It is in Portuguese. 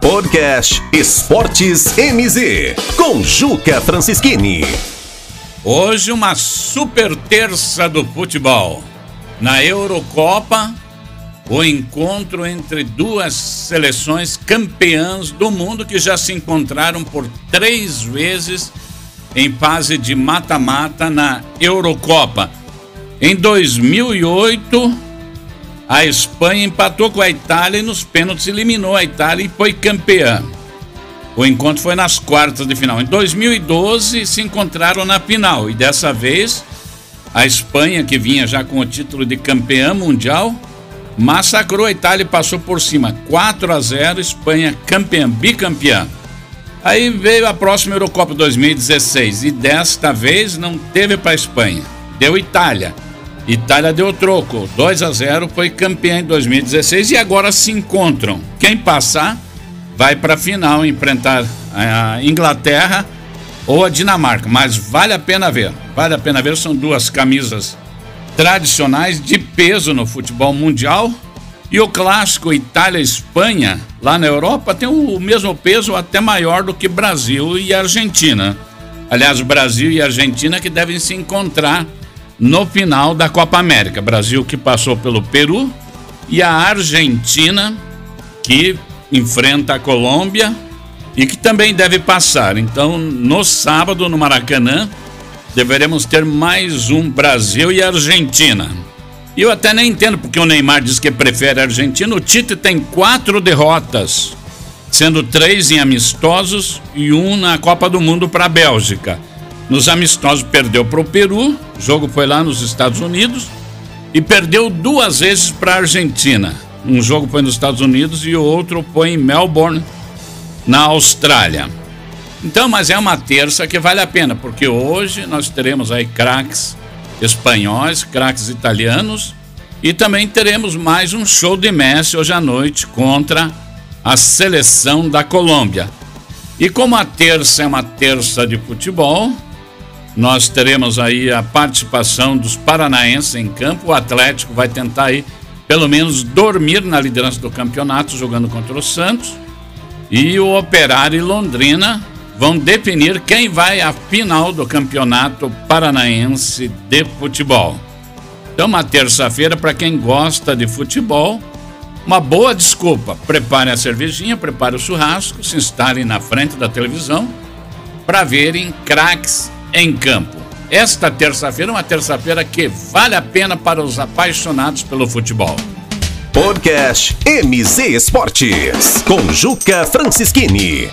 Podcast Esportes MZ, com Juca Francischini. Hoje uma super terça do futebol. Na Eurocopa, o encontro entre duas seleções campeãs do mundo que já se encontraram por três vezes em fase de mata-mata na Eurocopa. Em 2008, a Espanha empatou com a Itália e nos pênaltis eliminou a Itália e foi campeã. O encontro foi nas quartas de final. Em 2012 se encontraram na final e dessa vez a Espanha, que vinha já com o título de campeã mundial, massacrou a Itália e passou por cima. 4 a 0, Espanha campeã, bicampeã. Aí veio a próxima Eurocopa 2016 e desta vez não teve para a Espanha, deu Itália. Itália deu troco, 2 a 0, foi campeã em 2016 e agora se encontram. Quem passar vai para a final enfrentar a Inglaterra ou a Dinamarca, mas vale a pena ver. Vale a pena ver, são duas camisas tradicionais de peso no futebol mundial. E o clássico Itália-Espanha, lá na Europa, tem o mesmo peso, até maior do que Brasil e Argentina. Aliás, Brasil e Argentina que devem se encontrar no final da Copa América. Brasil que passou pelo Peru e a Argentina que enfrenta a Colômbia e que também deve passar. Então, no sábado, no Maracanã, deveremos ter mais um Brasil e Argentina. E eu até nem entendo porque o Neymar diz que prefere a Argentina. O Tite tem quatro derrotas, sendo três em amistosos e um na Copa do Mundo para a Bélgica. Nos amistosos perdeu para o Peru, o jogo foi lá nos Estados Unidos, e perdeu duas vezes para a Argentina. Um jogo foi nos Estados Unidos e o outro foi em Melbourne, na Austrália. Então, mas é uma terça que vale a pena, porque hoje nós teremos aí craques espanhóis, craques italianos e também teremos mais um show de Messi hoje à noite contra a seleção da Colômbia. E como a terça é uma terça de futebol, nós teremos aí a participação dos paranaenses em campo. O Atlético vai tentar aí pelo menos dormir na liderança do campeonato jogando contra o Santos. E o Operário e Londrina vão definir quem vai à final do Campeonato Paranaense de Futebol. Então, uma terça-feira para quem gosta de futebol, uma boa desculpa. Prepare a cervejinha, prepare o churrasco, se instalem na frente da televisão para verem craques em campo. Esta terça-feira é uma terça-feira que vale a pena para os apaixonados pelo futebol. Podcast MZ Esportes, com Juca Francischini.